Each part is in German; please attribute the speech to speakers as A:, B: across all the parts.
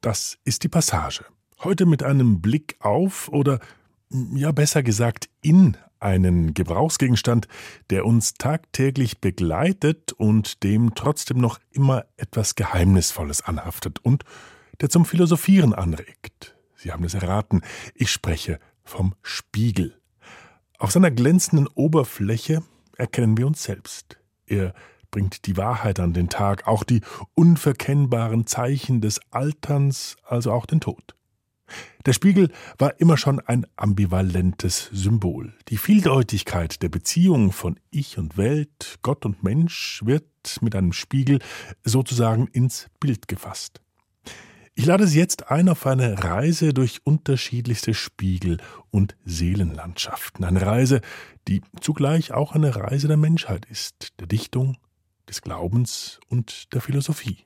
A: Das ist die Passage. Heute mit einem Blick auf oder ja besser gesagt in einen Gebrauchsgegenstand, der uns tagtäglich begleitet und dem trotzdem noch immer etwas Geheimnisvolles anhaftet und der zum Philosophieren anregt. Sie haben es erraten, ich spreche vom Spiegel. Auf seiner glänzenden Oberfläche erkennen wir uns selbst. Er bringt die Wahrheit an den Tag, auch die unverkennbaren Zeichen des Alterns, also auch den Tod. Der Spiegel war immer schon ein ambivalentes Symbol. Die Vieldeutigkeit der Beziehung von Ich und Welt, Gott und Mensch wird mit einem Spiegel sozusagen ins Bild gefasst. Ich lade Sie jetzt ein auf eine Reise durch unterschiedlichste Spiegel und Seelenlandschaften. Eine Reise, die zugleich auch eine Reise der Menschheit ist, der Dichtung, des Glaubens und der Philosophie.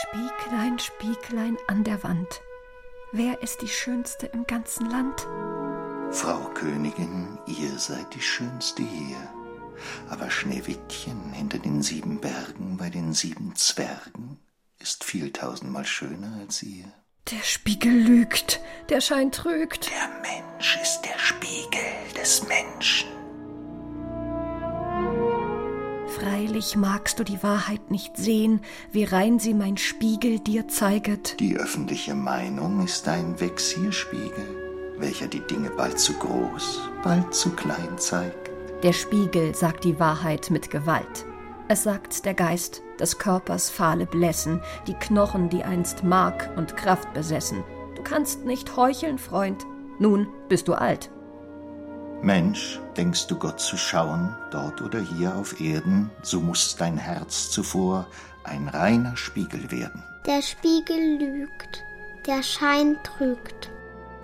B: Spieglein, Spieglein an der Wand, wer ist die Schönste im ganzen Land?
C: Frau Königin, ihr seid die Schönste hier. Aber Schneewittchen hinter den sieben Bergen bei den sieben Zwergen ist viel tausendmal schöner als ihr.
B: Der Spiegel lügt, der Schein trügt.
C: Der Mensch ist der Spiegel des Menschen.
B: Freilich magst du die Wahrheit nicht sehen, wie rein sie mein Spiegel dir zeiget.
C: Die öffentliche Meinung ist ein Vexierspiegel, welcher die Dinge bald zu groß, bald zu klein zeigt.
B: Der Spiegel sagt die Wahrheit mit Gewalt. Es sagt der Geist des Körpers fahle Blässen, die Knochen, die einst Mark und Kraft besessen. Du kannst nicht heucheln, Freund. Nun bist du alt.
C: Mensch, denkst du Gott zu schauen, dort oder hier auf Erden, so muss dein Herz zuvor ein reiner Spiegel werden.
D: Der Spiegel lügt, der Schein trügt.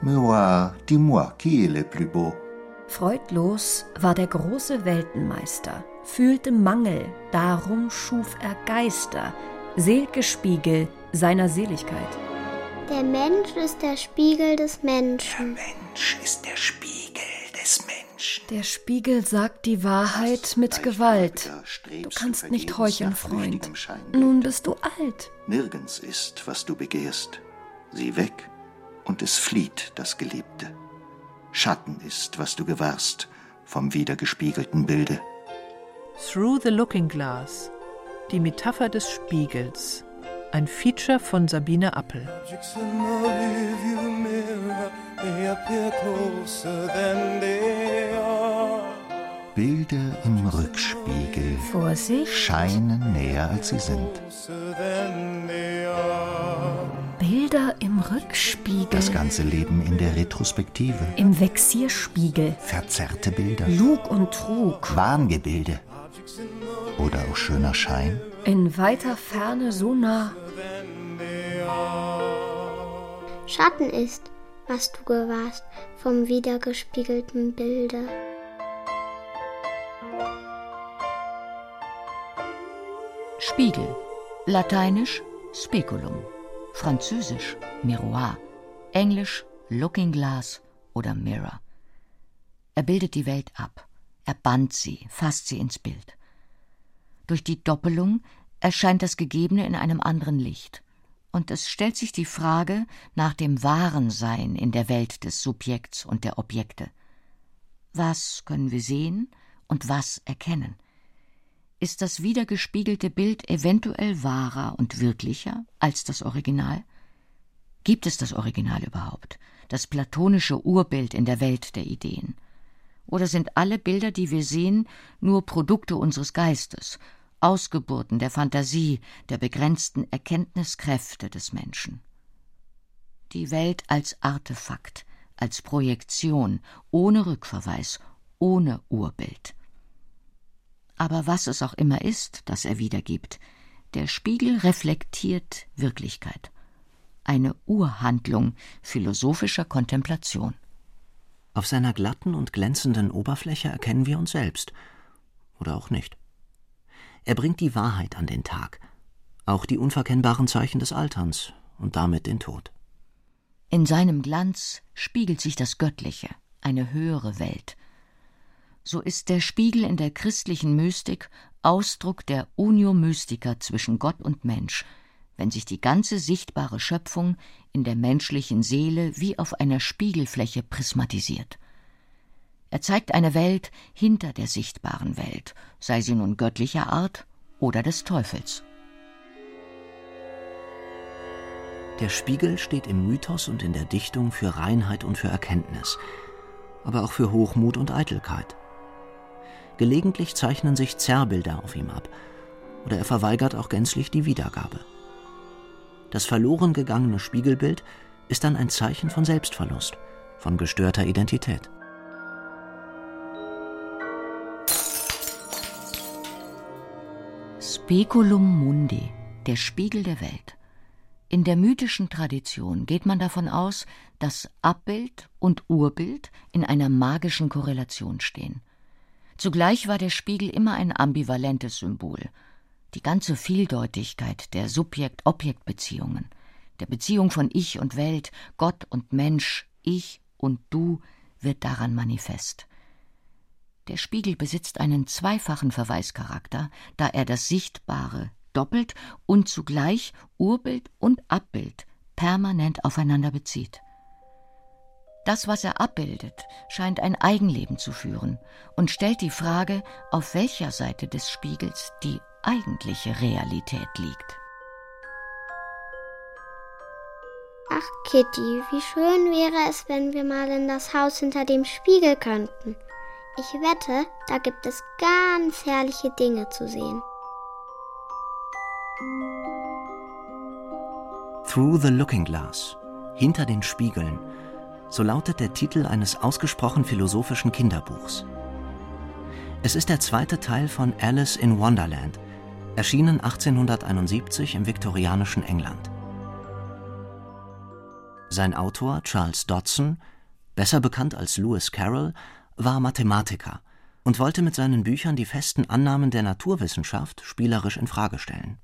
C: Miroir, dis-moi, qui est le plus beau?
B: Freudlos war der große Weltenmeister, fühlte Mangel, darum schuf er Geister, selge Spiegel seiner Seligkeit.
D: Der Mensch ist der Spiegel des Menschen.
C: Der Mensch ist der Spiegel des Menschen.
B: Der Spiegel sagt die Wahrheit mit Gewalt. Du kannst nicht heucheln, Freund. Nun bist du alt.
C: Nirgends ist, was du begehrst. Sieh weg, und es flieht das Geliebte. Schatten ist, was du gewahrst vom wiedergespiegelten Bilde.
E: Through the Looking Glass. Die Metapher des Spiegels. Ein Feature von Sabine Appel.
C: Bilder im Rückspiegel
B: Vorsicht.
C: scheinen näher als sie sind.
B: Bilder im Rückspiegel.
C: Das ganze Leben in der Retrospektive.
B: Im Vexierspiegel.
C: Verzerrte Bilder.
B: Lug und Trug.
C: Wahngebilde. Oder auch schöner Schein.
B: In weiter Ferne so nah.
D: Schatten ist, was du gewahrst vom wiedergespiegelten Bilde.
F: Spiegel. Lateinisch Speculum. Französisch Miroir. Englisch Looking Glass oder Mirror. Er bildet die Welt ab. Er band sie, fasst sie ins Bild. Durch die Doppelung erscheint das Gegebene in einem anderen Licht. Und es stellt sich die Frage nach dem wahren Sein in der Welt des Subjekts und der Objekte. Was können wir sehen und was erkennen? Ist das wiedergespiegelte Bild eventuell wahrer und wirklicher als das Original? Gibt es das Original überhaupt, das platonische Urbild in der Welt der Ideen? Oder sind alle Bilder, die wir sehen, nur Produkte unseres Geistes, Ausgeburten der Fantasie, der begrenzten Erkenntniskräfte des Menschen? Die Welt als Artefakt, als Projektion, ohne Rückverweis, ohne Urbild. Aber was es auch immer ist, das er wiedergibt, der Spiegel reflektiert Wirklichkeit. Eine Urhandlung philosophischer Kontemplation.
G: Auf seiner glatten und glänzenden Oberfläche erkennen wir uns selbst. Oder auch nicht. Er bringt die Wahrheit an den Tag, auch die unverkennbaren Zeichen des Alterns und damit den Tod.
F: In seinem Glanz spiegelt sich das Göttliche, eine höhere Welt. So ist der Spiegel in der christlichen Mystik Ausdruck der Unio Mystica zwischen Gott und Mensch, wenn sich die ganze sichtbare Schöpfung in der menschlichen Seele wie auf einer Spiegelfläche prismatisiert. Er zeigt eine Welt hinter der sichtbaren Welt, sei sie nun göttlicher Art oder des Teufels.
G: Der Spiegel steht im Mythos und in der Dichtung für Reinheit und für Erkenntnis, aber auch für Hochmut und Eitelkeit. Gelegentlich zeichnen sich Zerrbilder auf ihm ab, oder er verweigert auch gänzlich die Wiedergabe. Das verloren gegangene Spiegelbild ist dann ein Zeichen von Selbstverlust, von gestörter Identität.
F: Speculum Mundi, der Spiegel der Welt. In der mythischen Tradition geht man davon aus, dass Abbild und Urbild in einer magischen Korrelation stehen. Zugleich war der Spiegel immer ein ambivalentes Symbol, die ganze Vieldeutigkeit der Subjekt-Objekt-Beziehungen, der Beziehung von Ich und Welt, Gott und Mensch, Ich und Du wird daran manifest. Der Spiegel besitzt einen zweifachen Verweischarakter, da er das Sichtbare doppelt und zugleich Urbild und Abbild permanent aufeinander bezieht. Das, was er abbildet, scheint ein Eigenleben zu führen und stellt die Frage, auf welcher Seite des Spiegels die eigentliche Realität liegt.
D: Ach, Kitty, wie schön wäre es, wenn wir mal in das Haus hinter dem Spiegel könnten. Ich wette, da gibt es ganz herrliche Dinge zu sehen.
G: Through the Looking Glass, hinter den Spiegeln, so lautet der Titel eines ausgesprochen philosophischen Kinderbuchs. Es ist der zweite Teil von Alice in Wonderland, erschienen 1871 im viktorianischen England. Sein Autor Charles Dodson, besser bekannt als Lewis Carroll, war Mathematiker und wollte mit seinen Büchern die festen Annahmen der Naturwissenschaft spielerisch in Frage stellen.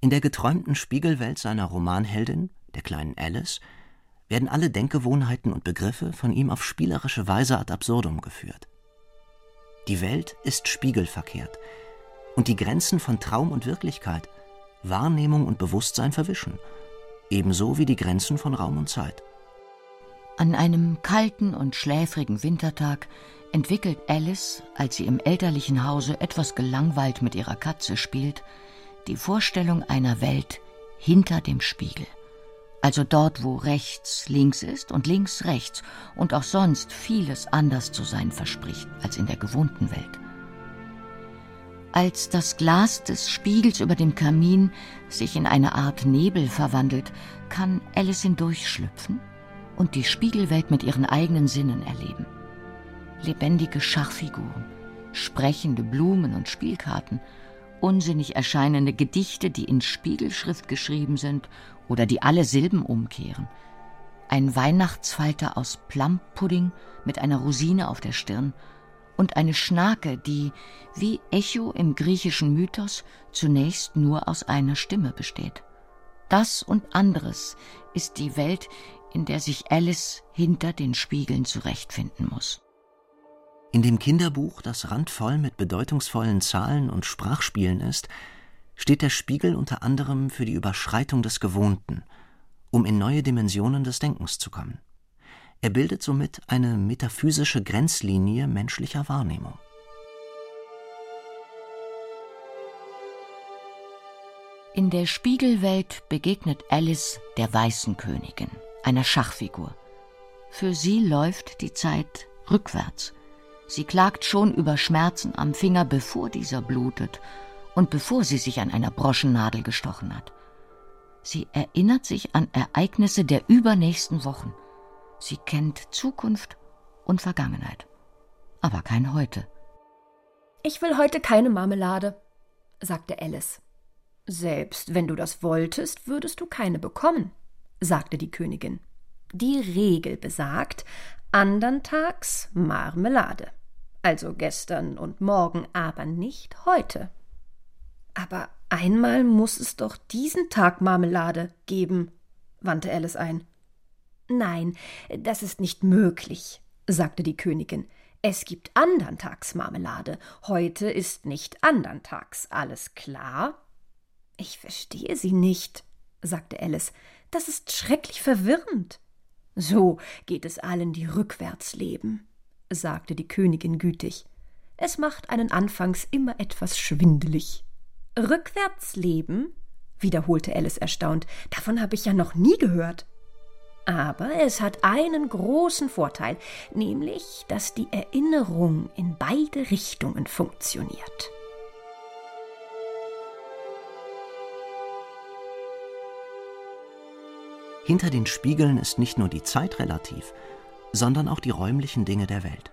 G: In der geträumten Spiegelwelt seiner Romanheldin, der kleinen Alice, werden alle Denkgewohnheiten und Begriffe von ihm auf spielerische Weise ad absurdum geführt. Die Welt ist spiegelverkehrt, und die Grenzen von Traum und Wirklichkeit, Wahrnehmung und Bewusstsein verwischen, ebenso wie die Grenzen von Raum und Zeit.
F: An einem kalten und schläfrigen Wintertag entwickelt Alice, als sie im elterlichen Hause etwas gelangweilt mit ihrer Katze spielt, die Vorstellung einer Welt hinter dem Spiegel. Also dort, wo rechts links ist und links rechts und auch sonst vieles anders zu sein verspricht als in der gewohnten Welt. Als das Glas des Spiegels über dem Kamin sich in eine Art Nebel verwandelt, kann Alice hindurchschlüpfen und die Spiegelwelt mit ihren eigenen Sinnen erleben. Lebendige Schachfiguren, sprechende Blumen und Spielkarten, unsinnig erscheinende Gedichte, die in Spiegelschrift geschrieben sind oder die alle Silben umkehren, ein Weihnachtsfalter aus Plumpudding mit einer Rosine auf der Stirn und eine Schnake, die, wie Echo im griechischen Mythos, zunächst nur aus einer Stimme besteht. Das und anderes ist die Welt, in der sich Alice hinter den Spiegeln zurechtfinden muss.
G: In dem Kinderbuch, das randvoll mit bedeutungsvollen Zahlen und Sprachspielen ist, steht der Spiegel unter anderem für die Überschreitung des Gewohnten, um in neue Dimensionen des Denkens zu kommen. Er bildet somit eine metaphysische Grenzlinie menschlicher Wahrnehmung.
F: In der Spiegelwelt begegnet Alice der Weißen Königin, einer Schachfigur. Für sie läuft die Zeit rückwärts. Sie klagt schon über Schmerzen am Finger, bevor dieser blutet und bevor sie sich an einer Broschennadel gestochen hat. Sie erinnert sich an Ereignisse der übernächsten Wochen. Sie kennt Zukunft und Vergangenheit, aber kein Heute.
B: Ich will heute keine Marmelade, sagte Alice. Selbst wenn du das wolltest, würdest du keine bekommen, sagte die Königin. Die Regel besagt, anderntags Marmelade. Also gestern und morgen, aber nicht heute. Aber einmal muss es doch diesen Tag Marmelade geben, wandte Alice ein. Nein, das ist nicht möglich, sagte die Königin. Es gibt Anderntagsmarmelade. Heute ist nicht Anderntags. Alles klar? Ich verstehe Sie nicht, sagte Alice. Das ist schrecklich verwirrend. So geht es allen, die rückwärts leben, sagte die Königin gütig. Es macht einen anfangs immer etwas schwindelig. Rückwärts leben? wiederholte Alice erstaunt. Davon habe ich ja noch nie gehört. Aber es hat einen großen Vorteil, nämlich, dass die Erinnerung in beide Richtungen funktioniert.
G: Hinter den Spiegeln ist nicht nur die Zeit relativ, sondern auch die räumlichen Dinge der Welt.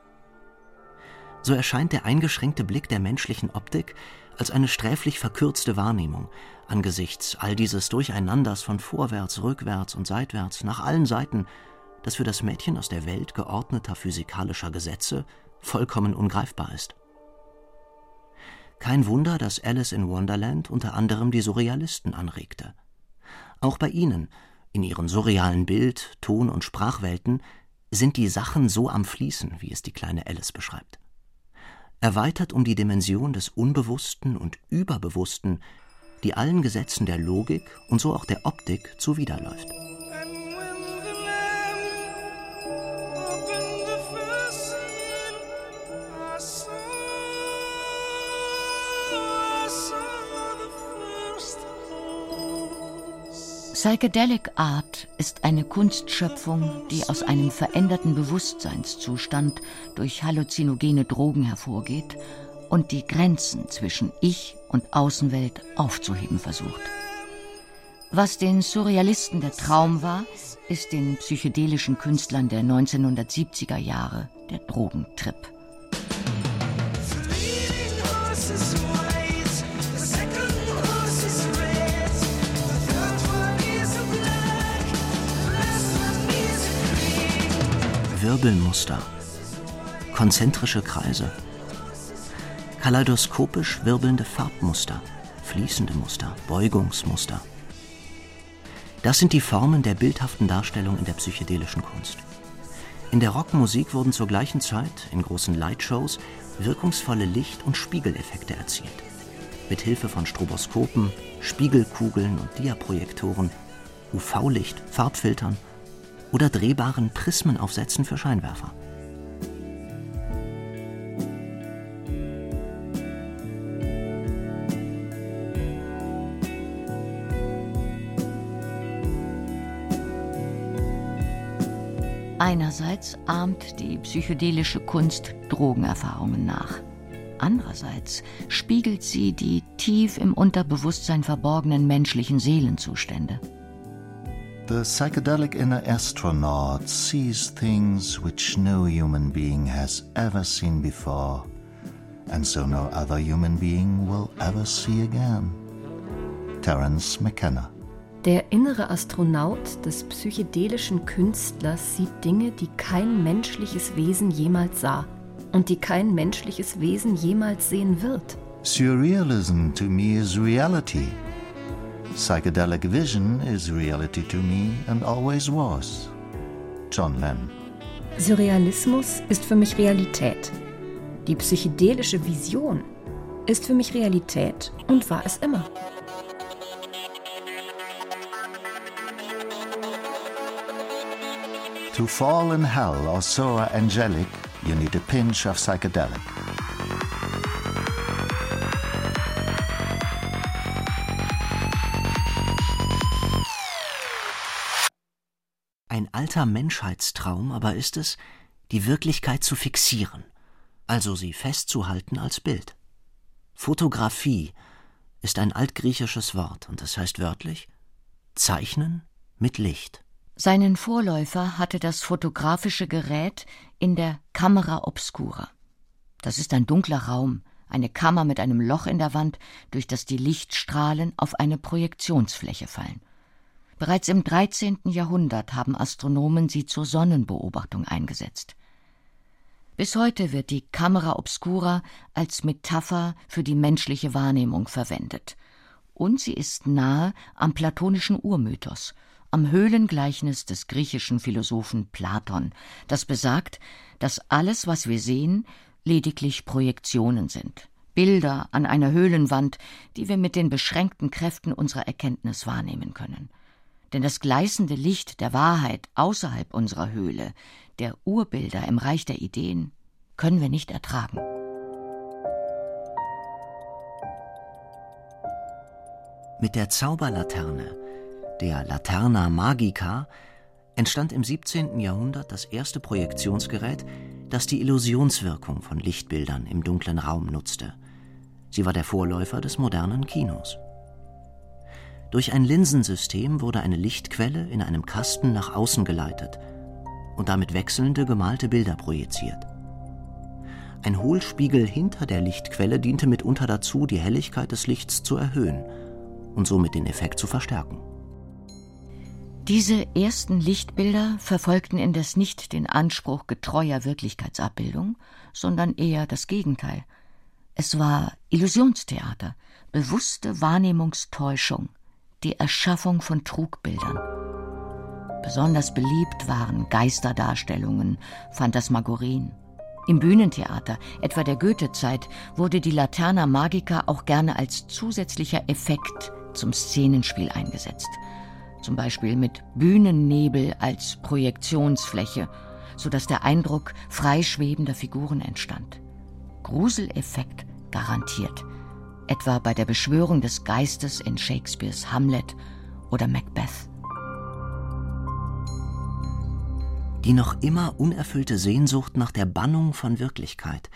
G: So erscheint der eingeschränkte Blick der menschlichen Optik als eine sträflich verkürzte Wahrnehmung angesichts all dieses Durcheinanders von vorwärts, rückwärts und seitwärts nach allen Seiten, das für das Mädchen aus der Welt geordneter physikalischer Gesetze vollkommen ungreifbar ist. Kein Wunder, dass Alice in Wonderland unter anderem die Surrealisten anregte. Auch bei ihnen in ihren surrealen Bild-, Ton- und Sprachwelten sind die Sachen so am Fließen, wie es die kleine Alice beschreibt. Erweitert um die Dimension des Unbewussten und Überbewussten, die allen Gesetzen der Logik und so auch der Optik zuwiderläuft.
F: Psychedelic Art ist eine Kunstschöpfung, die aus einem veränderten Bewusstseinszustand durch halluzinogene Drogen hervorgeht und die Grenzen zwischen Ich und Außenwelt aufzuheben versucht. Was den Surrealisten der Traum war, ist den psychedelischen Künstlern der 1970er Jahre der Drogentrip.
G: Wirbelmuster, konzentrische Kreise, kaleidoskopisch wirbelnde Farbmuster, fließende Muster, Beugungsmuster. Das sind die Formen der bildhaften Darstellung in der psychedelischen Kunst. In der Rockmusik wurden zur gleichen Zeit in großen Lightshows wirkungsvolle Licht- und Spiegeleffekte erzielt. Mit Hilfe von Stroboskopen, Spiegelkugeln und Diaprojektoren, UV-Licht, Farbfiltern oder drehbaren Prismenaufsätzen für Scheinwerfer.
F: Einerseits ahmt die psychedelische Kunst Drogenerfahrungen nach. Andererseits spiegelt sie die tief im Unterbewusstsein verborgenen menschlichen Seelenzustände.
C: The psychedelic inner astronaut sees things which no human being has ever seen before, and so no other human being will ever see again. Terence McKenna.
B: Der innere Astronaut des psychedelischen Künstlers sieht Dinge, die kein menschliches Wesen jemals sah und die kein menschliches Wesen jemals sehen wird.
C: Surrealism to me is reality. Psychedelic vision is reality to me and always was. John Lennon.
B: Surrealismus ist für mich Realität. Die psychedelische Vision ist für mich Realität und war es immer.
C: To fall in hell or soar angelic, you need a pinch of psychedelic.
G: Alter Menschheitstraum aber ist es, die Wirklichkeit zu fixieren, also sie festzuhalten als Bild. Fotografie ist ein altgriechisches Wort und es heißt wörtlich Zeichnen mit Licht.
F: Seinen Vorläufer hatte das fotografische Gerät in der Camera obscura. Das ist ein dunkler Raum, eine Kammer mit einem Loch in der Wand, durch das die Lichtstrahlen auf eine Projektionsfläche fallen. Bereits im 13. Jahrhundert haben Astronomen sie zur Sonnenbeobachtung eingesetzt. Bis heute wird die Camera obscura als Metapher für die menschliche Wahrnehmung verwendet. Und sie ist nahe am platonischen Urmythos, am Höhlengleichnis des griechischen Philosophen Platon, das besagt, dass alles, was wir sehen, lediglich Projektionen sind, Bilder an einer Höhlenwand, die wir mit den beschränkten Kräften unserer Erkenntnis wahrnehmen können. Denn das gleißende Licht der Wahrheit außerhalb unserer Höhle, der Urbilder im Reich der Ideen, können wir nicht ertragen.
G: Mit der Zauberlaterne, der Laterna Magica, entstand im 17. Jahrhundert das erste Projektionsgerät, das die Illusionswirkung von Lichtbildern im dunklen Raum nutzte. Sie war der Vorläufer des modernen Kinos. Durch ein Linsensystem wurde eine Lichtquelle in einem Kasten nach außen geleitet und damit wechselnde gemalte Bilder projiziert. Ein Hohlspiegel hinter der Lichtquelle diente mitunter dazu, die Helligkeit des Lichts zu erhöhen und somit den Effekt zu verstärken.
F: Diese ersten Lichtbilder verfolgten indes nicht den Anspruch getreuer Wirklichkeitsabbildung, sondern eher das Gegenteil. Es war Illusionstheater, bewusste Wahrnehmungstäuschung, die Erschaffung von Trugbildern. Besonders beliebt waren Geisterdarstellungen, Phantasmagorien. Im Bühnentheater, etwa der Goethezeit, wurde die Laterna Magica auch gerne als zusätzlicher Effekt zum Szenenspiel eingesetzt zum Beispiel mit Bühnennebel als Projektionsfläche, sodass der Eindruck freischwebender Figuren entstand. Gruseleffekt garantiert, etwa bei der Beschwörung des Geistes in Shakespeares Hamlet oder Macbeth.
G: Die noch immer unerfüllte Sehnsucht nach der Bannung von Wirklichkeit,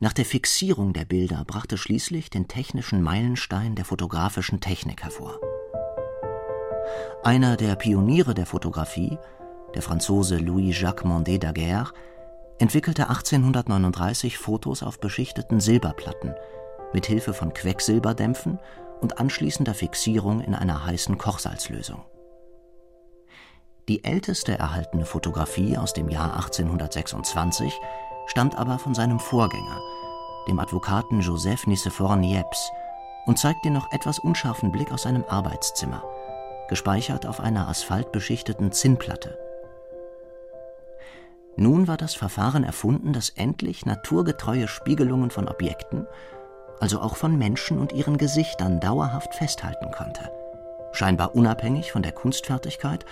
G: nach der Fixierung der Bilder brachte schließlich den technischen Meilenstein der fotografischen Technik hervor. Einer der Pioniere der Fotografie, der Franzose Louis-Jacques Mondé Daguerre, entwickelte 1839 Fotos auf beschichteten Silberplatten mit Hilfe von Quecksilberdämpfen und anschließender Fixierung in einer heißen Kochsalzlösung. Die älteste erhaltene Fotografie aus dem Jahr 1826 stammt aber von seinem Vorgänger, dem Advokaten Joseph Nicephore Niepce, und zeigt den noch etwas unscharfen Blick aus seinem Arbeitszimmer – gespeichert auf einer asphaltbeschichteten Zinnplatte. Nun war das Verfahren erfunden, das endlich naturgetreue Spiegelungen von Objekten, also auch von Menschen und ihren Gesichtern dauerhaft festhalten konnte, scheinbar unabhängig von der Kunstfertigkeit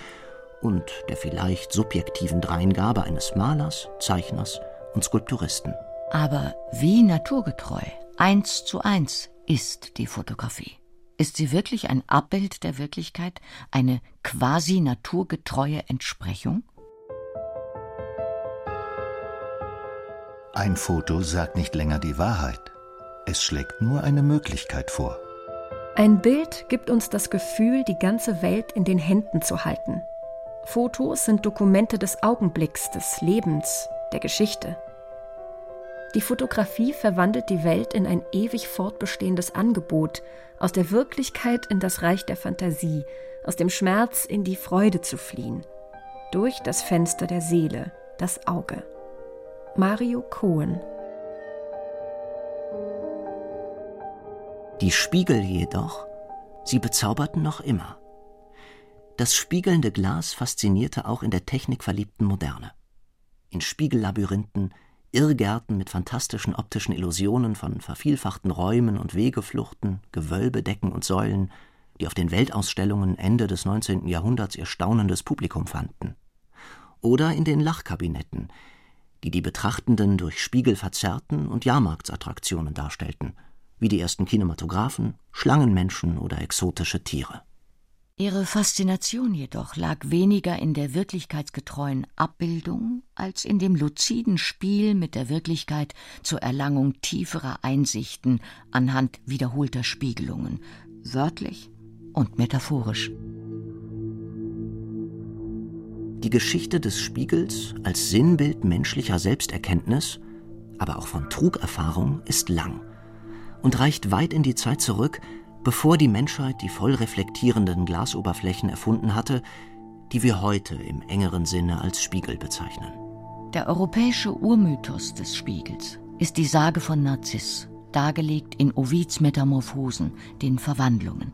G: und der vielleicht subjektiven Dreingabe eines Malers, Zeichners und Skulpturisten.
F: Aber wie naturgetreu, eins zu eins, ist die Fotografie? Ist sie wirklich ein Abbild der Wirklichkeit, eine quasi naturgetreue Entsprechung?
C: Ein Foto sagt nicht länger die Wahrheit. Es schlägt nur eine Möglichkeit vor.
B: Ein Bild gibt uns das Gefühl, die ganze Welt in den Händen zu halten. Fotos sind Dokumente des Augenblicks, des Lebens, der Geschichte. Die Fotografie verwandelt die Welt in ein ewig fortbestehendes Angebot, aus der Wirklichkeit in das Reich der Fantasie, aus dem Schmerz in die Freude zu fliehen, durch das Fenster der Seele, das Auge. Mario Cohen
G: Die Spiegel jedoch, sie bezauberten noch immer. Das spiegelnde Glas faszinierte auch in der technikverliebten Moderne. In Spiegellabyrinthen, Irrgärten mit fantastischen optischen Illusionen von vervielfachten Räumen und Wegefluchten, Gewölbedecken und Säulen, die auf den Weltausstellungen Ende des 19. Jahrhunderts ihr staunendes Publikum fanden. Oder in den Lachkabinetten, die die Betrachtenden durch Spiegel verzerrten und Jahrmarktsattraktionen darstellten, wie die ersten Kinematographen, Schlangenmenschen oder exotische Tiere.
F: Ihre Faszination jedoch lag weniger in der wirklichkeitsgetreuen Abbildung als in dem luziden Spiel mit der Wirklichkeit zur Erlangung tieferer Einsichten anhand wiederholter Spiegelungen, wörtlich und metaphorisch.
G: Die Geschichte des Spiegels als Sinnbild menschlicher Selbsterkenntnis, aber auch von Trugerfahrung ist lang und reicht weit in die Zeit zurück, bevor die Menschheit die voll reflektierenden Glasoberflächen erfunden hatte, die wir heute im engeren Sinne als Spiegel bezeichnen.
F: Der europäische Urmythos des Spiegels ist die Sage von Narziss, dargelegt in Ovids Metamorphosen, den Verwandlungen.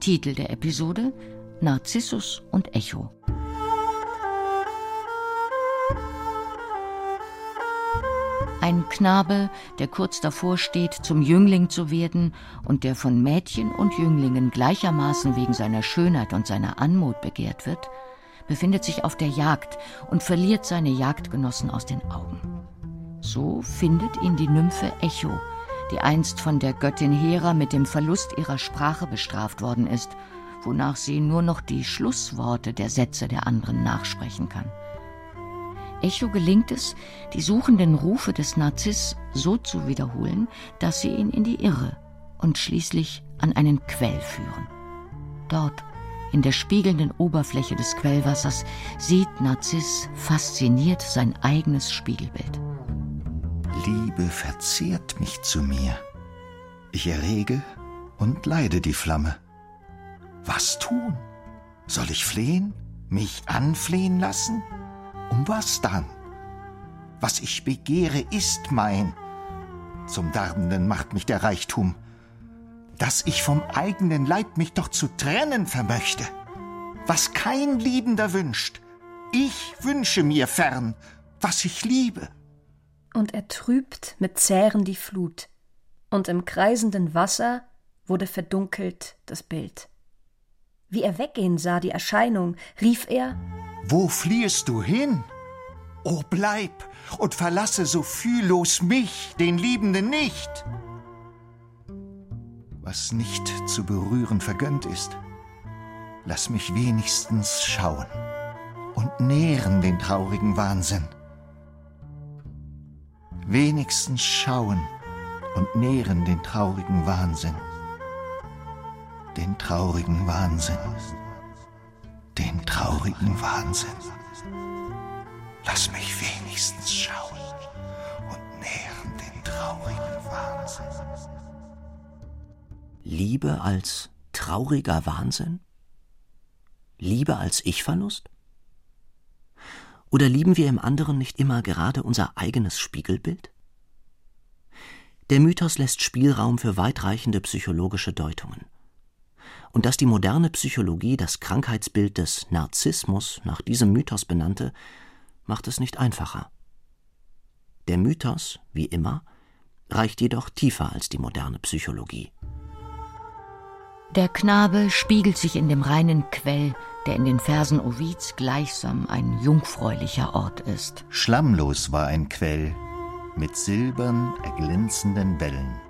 F: Titel der Episode Narzissus und Echo. Ein Knabe, der kurz davor steht, zum Jüngling zu werden und der von Mädchen und Jünglingen gleichermaßen wegen seiner Schönheit und seiner Anmut begehrt wird, befindet sich auf der Jagd und verliert seine Jagdgenossen aus den Augen. So findet ihn die Nymphe Echo, die einst von der Göttin Hera mit dem Verlust ihrer Sprache bestraft worden ist, wonach sie nur noch die Schlussworte der Sätze der anderen nachsprechen kann. Echo gelingt es, die suchenden Rufe des Narziss so zu wiederholen, dass sie ihn in die Irre und schließlich an einen Quell führen. Dort, in der spiegelnden Oberfläche des Quellwassers, sieht Narziss fasziniert sein eigenes Spiegelbild.
C: Liebe verzehrt mich zu mir. Ich errege und leide die Flamme. Was tun? Soll ich flehen? Mich anflehen lassen? Um was dann? Was ich begehre, ist mein. Zum Darbenden macht mich der Reichtum. Dass ich vom eigenen Leib mich doch zu trennen vermöchte. Was kein Liebender wünscht. Ich wünsche mir fern, was ich liebe.
B: Und er trübt mit Zähren die Flut, und im kreisenden Wasser wurde verdunkelt das Bild. Wie er weggehen sah, die Erscheinung, rief er
C: Wo fliehest du hin? O bleib und verlasse so fühllos mich, den Liebenden nicht. Was nicht zu berühren vergönnt ist, lass mich wenigstens schauen und nähren den traurigen Wahnsinn. Wenigstens schauen und nähren den traurigen Wahnsinn den traurigen Wahnsinn. Den traurigen Wahnsinn. Lass mich wenigstens schauen und nähren den traurigen Wahnsinn.
G: Liebe als trauriger Wahnsinn? Liebe als Ich-Verlust? Oder lieben wir im anderen nicht immer gerade unser eigenes Spiegelbild? Der Mythos lässt Spielraum für weitreichende psychologische Deutungen und dass die moderne Psychologie das Krankheitsbild des Narzissmus nach diesem Mythos benannte, macht es nicht einfacher. Der Mythos, wie immer, reicht jedoch tiefer als die moderne Psychologie.
F: Der Knabe spiegelt sich in dem reinen Quell, der in den Versen Ovids gleichsam ein jungfräulicher Ort ist.
C: Schlammlos war ein Quell mit silbern erglänzenden Wellen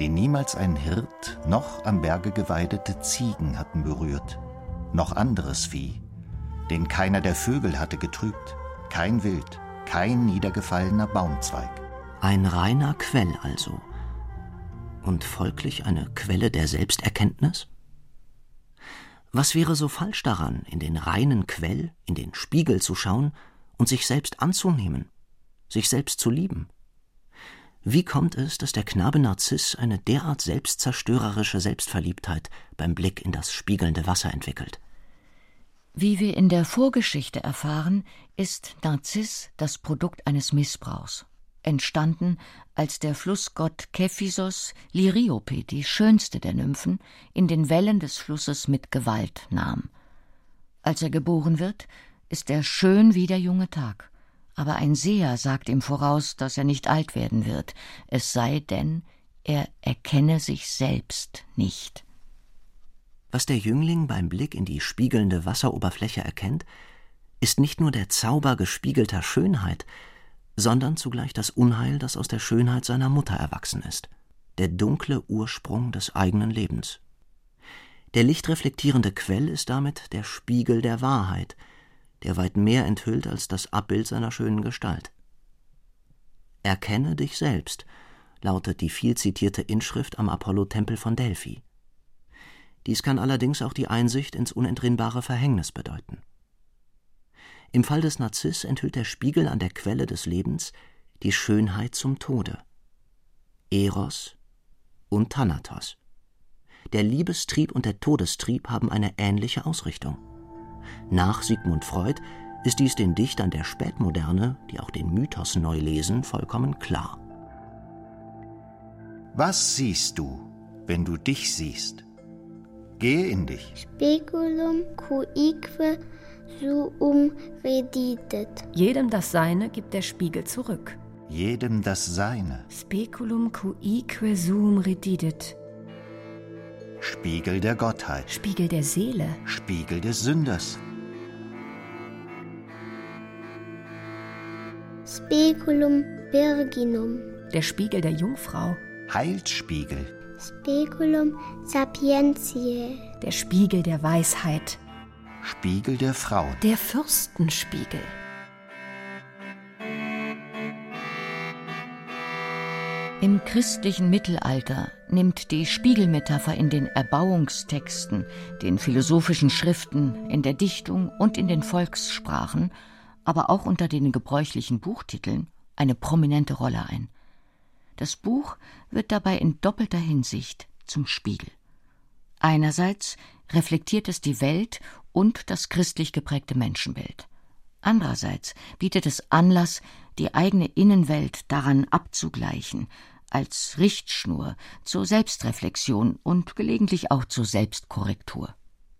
C: den niemals ein Hirt noch am Berge geweidete Ziegen hatten berührt, noch anderes Vieh, den keiner der Vögel hatte getrübt, kein Wild, kein niedergefallener Baumzweig.
G: Ein reiner Quell also. Und folglich eine Quelle der Selbsterkenntnis? Was wäre so falsch daran, in den reinen Quell, in den Spiegel zu schauen und sich selbst anzunehmen, sich selbst zu lieben? Wie kommt es, dass der Knabe Narziss eine derart selbstzerstörerische Selbstverliebtheit beim Blick in das spiegelnde Wasser entwickelt?
F: Wie wir in der Vorgeschichte erfahren, ist Narziss das Produkt eines Missbrauchs, entstanden, als der Flussgott Kephisos Liriope, die schönste der Nymphen, in den Wellen des Flusses mit Gewalt nahm. Als er geboren wird, ist er schön wie der junge Tag aber ein Seher sagt ihm voraus, dass er nicht alt werden wird, es sei denn, er erkenne sich selbst nicht.
G: Was der Jüngling beim Blick in die spiegelnde Wasseroberfläche erkennt, ist nicht nur der Zauber gespiegelter Schönheit, sondern zugleich das Unheil, das aus der Schönheit seiner Mutter erwachsen ist, der dunkle Ursprung des eigenen Lebens. Der lichtreflektierende Quell ist damit der Spiegel der Wahrheit, der weit mehr enthüllt als das Abbild seiner schönen Gestalt. Erkenne dich selbst, lautet die viel zitierte Inschrift am Apollo-Tempel von Delphi. Dies kann allerdings auch die Einsicht ins unentrinnbare Verhängnis bedeuten. Im Fall des Narziss enthüllt der Spiegel an der Quelle des Lebens die Schönheit zum Tode. Eros und Thanatos. Der Liebestrieb und der Todestrieb haben eine ähnliche Ausrichtung. Nach Sigmund Freud ist dies den Dichtern der Spätmoderne, die auch den Mythos neu lesen, vollkommen klar.
C: Was siehst du, wenn du dich siehst? Gehe in dich.
D: Speculum cuique suum redidet.
B: Jedem das Seine gibt der Spiegel zurück.
C: Jedem das Seine.
B: Speculum cuique suum redidet.
C: Spiegel der Gottheit.
B: Spiegel der Seele.
C: Spiegel des Sünders.
D: Speculum virginum.
B: Der Spiegel der Jungfrau.
C: Heilsspiegel.
D: Speculum sapientiae.
B: Der Spiegel der Weisheit.
C: Spiegel der Frauen.
B: Der Fürstenspiegel.
F: Im christlichen Mittelalter nimmt die Spiegelmetapher in den Erbauungstexten, den philosophischen Schriften, in der Dichtung und in den Volkssprachen, aber auch unter den gebräuchlichen Buchtiteln eine prominente Rolle ein. Das Buch wird dabei in doppelter Hinsicht zum Spiegel. Einerseits reflektiert es die Welt und das christlich geprägte Menschenbild. Andererseits bietet es Anlass, die eigene Innenwelt daran abzugleichen, als Richtschnur zur Selbstreflexion und gelegentlich auch zur Selbstkorrektur.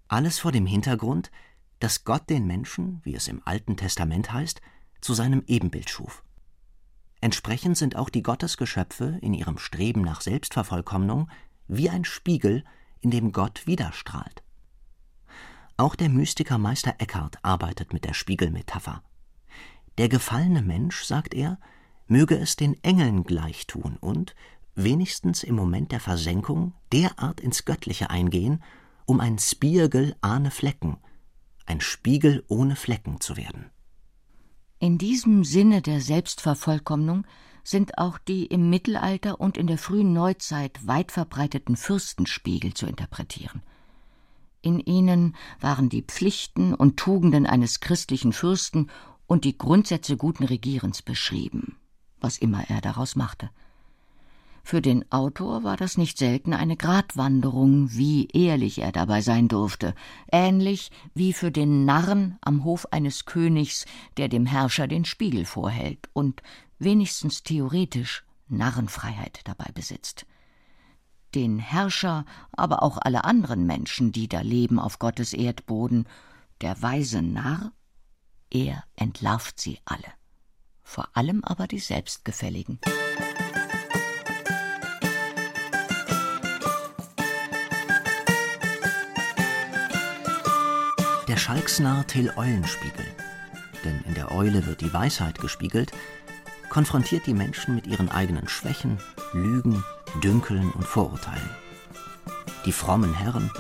G: Alles vor dem Hintergrund, dass Gott den Menschen, wie es im Alten Testament heißt, zu seinem Ebenbild schuf. Entsprechend sind auch die Gottesgeschöpfe in ihrem Streben nach Selbstvervollkommnung wie ein Spiegel, in dem Gott widerstrahlt. Auch der Mystiker Meister Eckhart arbeitet mit der Spiegelmetapher. Der gefallene Mensch, sagt er, möge es den Engeln gleichtun und, wenigstens im Moment der Versenkung, derart ins Göttliche eingehen, um ein Spiergel ahne Flecken, ein Spiegel ohne Flecken zu werden.
F: In diesem Sinne der Selbstvervollkommnung sind auch die im Mittelalter und in der frühen Neuzeit weit verbreiteten Fürstenspiegel zu interpretieren. In ihnen waren die Pflichten und Tugenden eines christlichen Fürsten und die Grundsätze guten Regierens beschrieben, was immer er daraus machte. Für den Autor war das nicht selten eine Gratwanderung, wie ehrlich er dabei sein durfte, ähnlich wie für den Narren am Hof eines Königs, der dem Herrscher den Spiegel vorhält und wenigstens theoretisch Narrenfreiheit dabei besitzt. Den Herrscher, aber auch alle anderen Menschen, die da leben auf Gottes Erdboden, der weise Narr, er entlarvt sie alle, vor allem aber die Selbstgefälligen.
G: Der Schalksnarr Till Eulenspiegel, denn in der Eule wird die Weisheit gespiegelt, konfrontiert die Menschen mit ihren eigenen Schwächen, Lügen, Dünkeln und Vorurteilen. Die frommen Herren,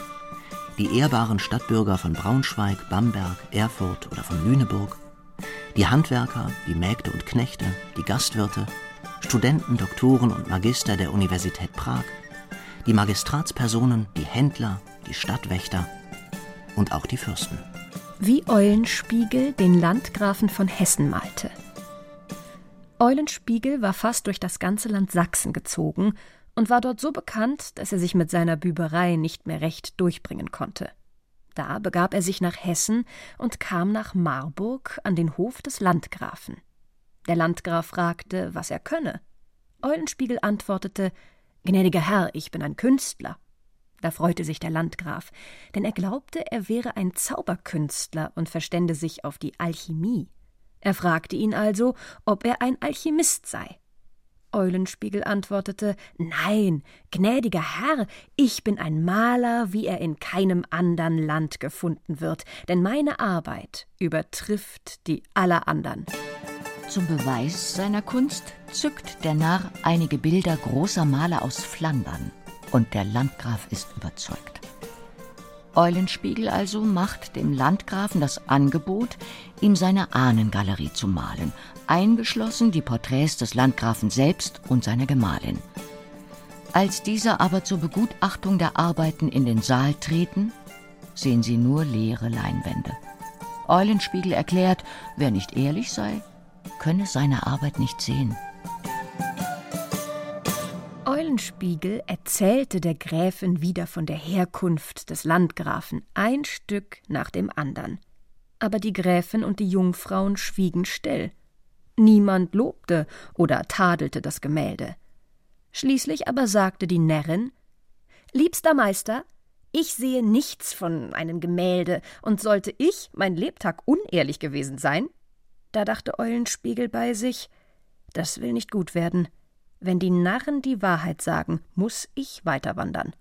G: die ehrbaren Stadtbürger von Braunschweig, Bamberg, Erfurt oder von Lüneburg, die Handwerker, die Mägde und Knechte, die Gastwirte, Studenten, Doktoren und Magister der Universität Prag, die Magistratspersonen, die Händler, die Stadtwächter und auch die Fürsten.
B: Wie Eulenspiegel den Landgrafen von Hessen malte. Eulenspiegel war fast durch das ganze Land Sachsen gezogen und war dort so bekannt, dass er sich mit seiner Büberei nicht mehr recht durchbringen konnte. Da begab er sich nach Hessen und kam nach Marburg an den Hof des Landgrafen. Der Landgraf fragte, was er könne. Eulenspiegel antwortete Gnädiger Herr, ich bin ein Künstler. Da freute sich der Landgraf, denn er glaubte, er wäre ein Zauberkünstler und verstände sich auf die Alchimie. Er fragte ihn also, ob er ein Alchemist sei. Eulenspiegel antwortete Nein, gnädiger Herr, ich bin ein Maler, wie er in keinem andern Land gefunden wird, denn meine Arbeit übertrifft die aller andern.
F: Zum Beweis seiner Kunst zückt der Narr einige Bilder großer Maler aus Flandern, und der Landgraf ist überzeugt. Eulenspiegel also macht dem Landgrafen das Angebot, ihm seine Ahnengalerie zu malen, eingeschlossen die Porträts des Landgrafen selbst und seiner Gemahlin. Als diese aber zur Begutachtung der Arbeiten in den Saal treten, sehen sie nur leere Leinwände. Eulenspiegel erklärt, wer nicht ehrlich sei, könne seine Arbeit nicht sehen.
B: Eulenspiegel erzählte der Gräfin wieder von der Herkunft des Landgrafen, ein Stück nach dem andern. Aber die Gräfin und die Jungfrauen schwiegen still. Niemand lobte oder tadelte das Gemälde. Schließlich aber sagte die Närrin Liebster Meister, Ich sehe nichts von einem Gemälde, und sollte ich mein Lebtag unehrlich gewesen sein? Da dachte Eulenspiegel bei sich, das will nicht gut werden. Wenn die Narren die Wahrheit sagen, muss ich weiterwandern.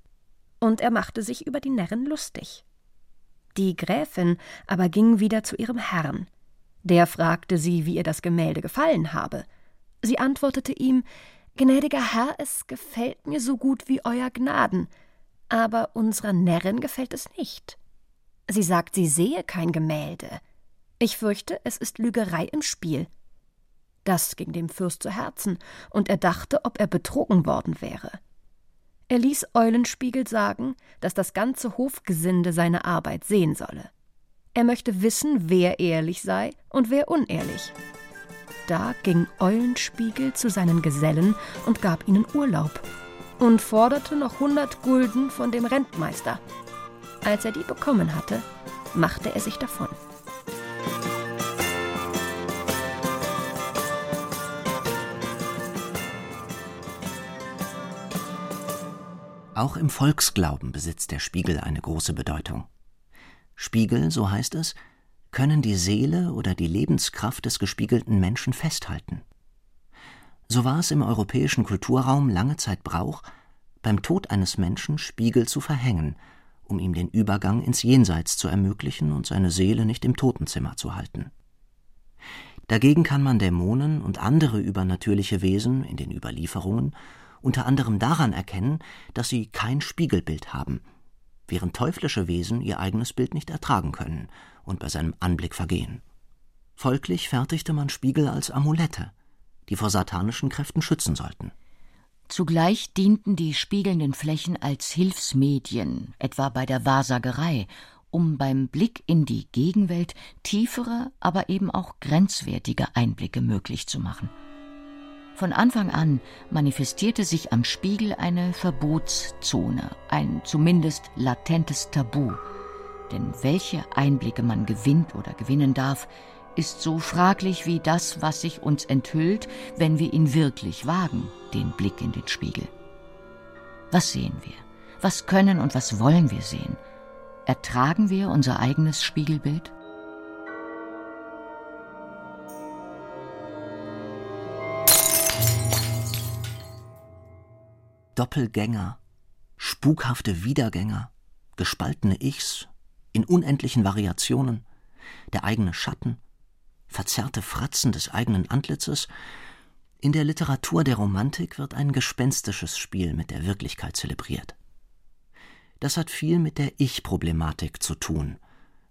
B: Und er machte sich über die Närren lustig. Die Gräfin aber ging wieder zu ihrem Herrn. Der fragte sie, wie ihr das Gemälde gefallen habe. Sie antwortete ihm Gnädiger Herr, es gefällt mir so gut wie Euer Gnaden, aber unserer Närrin gefällt es nicht. Sie sagt, sie sehe kein Gemälde. Ich fürchte, es ist Lügerei im Spiel. Das ging dem Fürst zu Herzen, und er dachte, ob er betrogen worden wäre. Er ließ Eulenspiegel sagen, dass das ganze Hofgesinde seine Arbeit sehen solle. Er möchte wissen, wer ehrlich sei und wer unehrlich. Da ging Eulenspiegel zu seinen Gesellen und gab ihnen Urlaub und forderte noch hundert Gulden von dem Rentmeister. Als er die bekommen hatte, machte er sich davon.
G: Auch im Volksglauben besitzt der Spiegel eine große Bedeutung. Spiegel, so heißt es, können die Seele oder die Lebenskraft des gespiegelten Menschen festhalten. So war es im europäischen Kulturraum lange Zeit Brauch, beim Tod eines Menschen Spiegel zu verhängen, um ihm den Übergang ins Jenseits zu ermöglichen und seine Seele nicht im Totenzimmer zu halten. Dagegen kann man Dämonen und andere übernatürliche Wesen in den Überlieferungen unter anderem daran erkennen, dass sie kein Spiegelbild haben, während teuflische Wesen ihr eigenes Bild nicht ertragen können und bei seinem Anblick vergehen. Folglich fertigte man Spiegel als Amulette, die vor satanischen Kräften schützen sollten.
F: Zugleich dienten die spiegelnden Flächen als Hilfsmedien, etwa bei der Wahrsagerei, um beim Blick in die Gegenwelt tiefere, aber eben auch grenzwertige Einblicke möglich zu machen. Von Anfang an manifestierte sich am Spiegel eine Verbotszone, ein zumindest latentes Tabu. Denn welche Einblicke man gewinnt oder gewinnen darf, ist so fraglich wie das, was sich uns enthüllt, wenn wir ihn wirklich wagen, den Blick in den Spiegel. Was sehen wir? Was können und was wollen wir sehen? Ertragen wir unser eigenes Spiegelbild?
G: Doppelgänger, spukhafte Wiedergänger, gespaltene Ichs in unendlichen Variationen, der eigene Schatten, verzerrte Fratzen des eigenen Antlitzes. In der Literatur der Romantik wird ein gespenstisches Spiel mit der Wirklichkeit zelebriert. Das hat viel mit der Ich-Problematik zu tun,